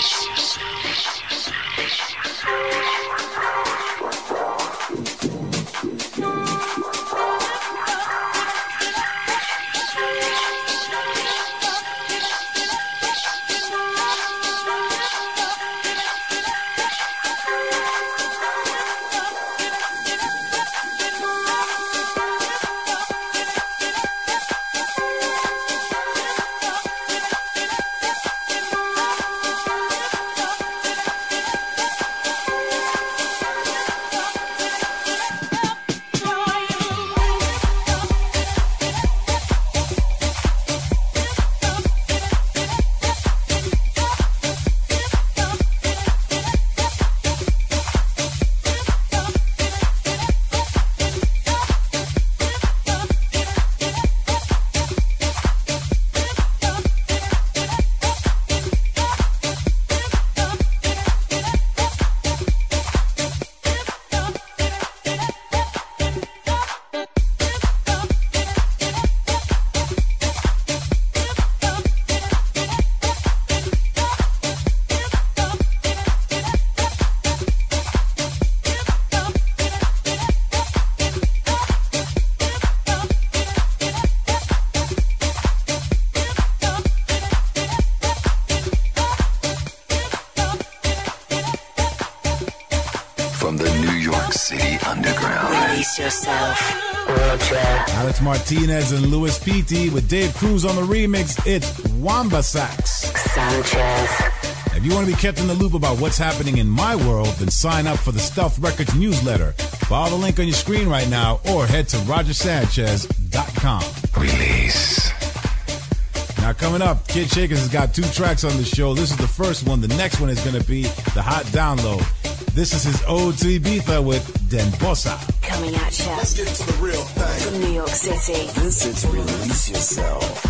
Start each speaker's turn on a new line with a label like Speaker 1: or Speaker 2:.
Speaker 1: Space. Martinez and Luis Pitti with Dave Cruz on the remix. It's Wamba Sax.
Speaker 2: Sanchez.
Speaker 1: If you want to be kept in the loop about what's happening in my world, then sign up for the Stealth Records newsletter. Follow the link on your screen right now or head to rogersanchez.com.
Speaker 3: Release.
Speaker 1: Now, coming up, Kid Shakers has got two tracks on the show. This is the first one. The next one is going to be the hot download. This is his ode to Ibiza with Denbosa
Speaker 2: coming at you.
Speaker 4: Let's get to the real thing.
Speaker 2: From New York City.
Speaker 4: This is Release Yourself. Self. Self.